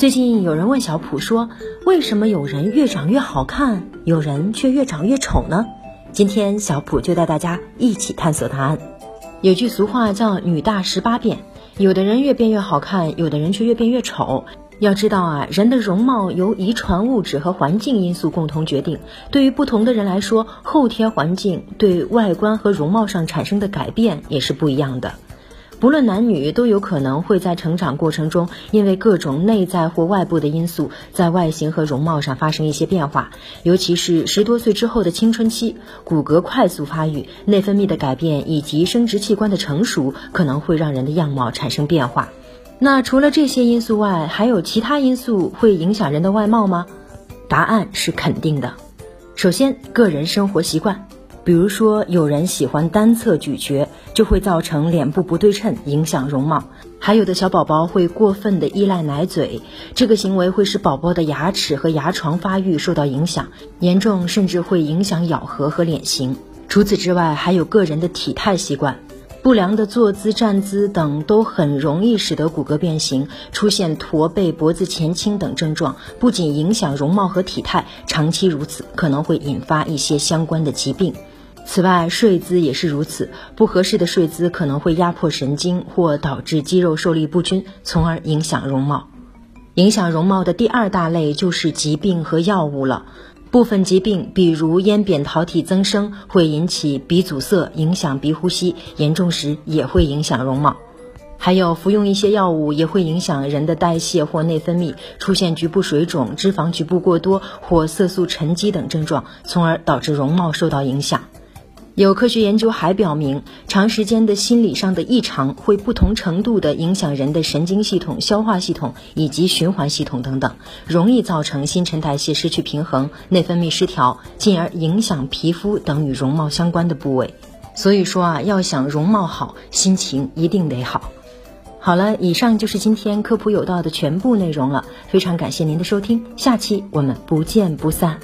最近有人问小普说：“为什么有人越长越好看，有人却越长越丑呢？”今天小普就带大家一起探索答案。有句俗话叫“女大十八变”，有的人越变越好看，有的人却越变越丑。要知道啊，人的容貌由遗传物质和环境因素共同决定。对于不同的人来说，后天环境对外观和容貌上产生的改变也是不一样的。不论男女，都有可能会在成长过程中，因为各种内在或外部的因素，在外形和容貌上发生一些变化。尤其是十多岁之后的青春期，骨骼快速发育、内分泌的改变以及生殖器官的成熟，可能会让人的样貌产生变化。那除了这些因素外，还有其他因素会影响人的外貌吗？答案是肯定的。首先，个人生活习惯。比如说，有人喜欢单侧咀嚼，就会造成脸部不对称，影响容貌；还有的小宝宝会过分的依赖奶嘴，这个行为会使宝宝的牙齿和牙床发育受到影响，严重甚至会影响咬合和脸型。除此之外，还有个人的体态习惯，不良的坐姿、站姿等都很容易使得骨骼变形，出现驼背、脖子前倾等症状，不仅影响容貌和体态，长期如此可能会引发一些相关的疾病。此外，睡姿也是如此。不合适的睡姿可能会压迫神经，或导致肌肉受力不均，从而影响容貌。影响容貌的第二大类就是疾病和药物了。部分疾病，比如咽扁桃体增生，会引起鼻阻塞，影响鼻呼吸，严重时也会影响容貌。还有服用一些药物也会影响人的代谢或内分泌，出现局部水肿、脂肪局部过多或色素沉积等症状，从而导致容貌受到影响。有科学研究还表明，长时间的心理上的异常会不同程度地影响人的神经系统、消化系统以及循环系统等等，容易造成新陈代谢失去平衡、内分泌失调，进而影响皮肤等与容貌相关的部位。所以说啊，要想容貌好，心情一定得好。好了，以上就是今天科普有道的全部内容了，非常感谢您的收听，下期我们不见不散。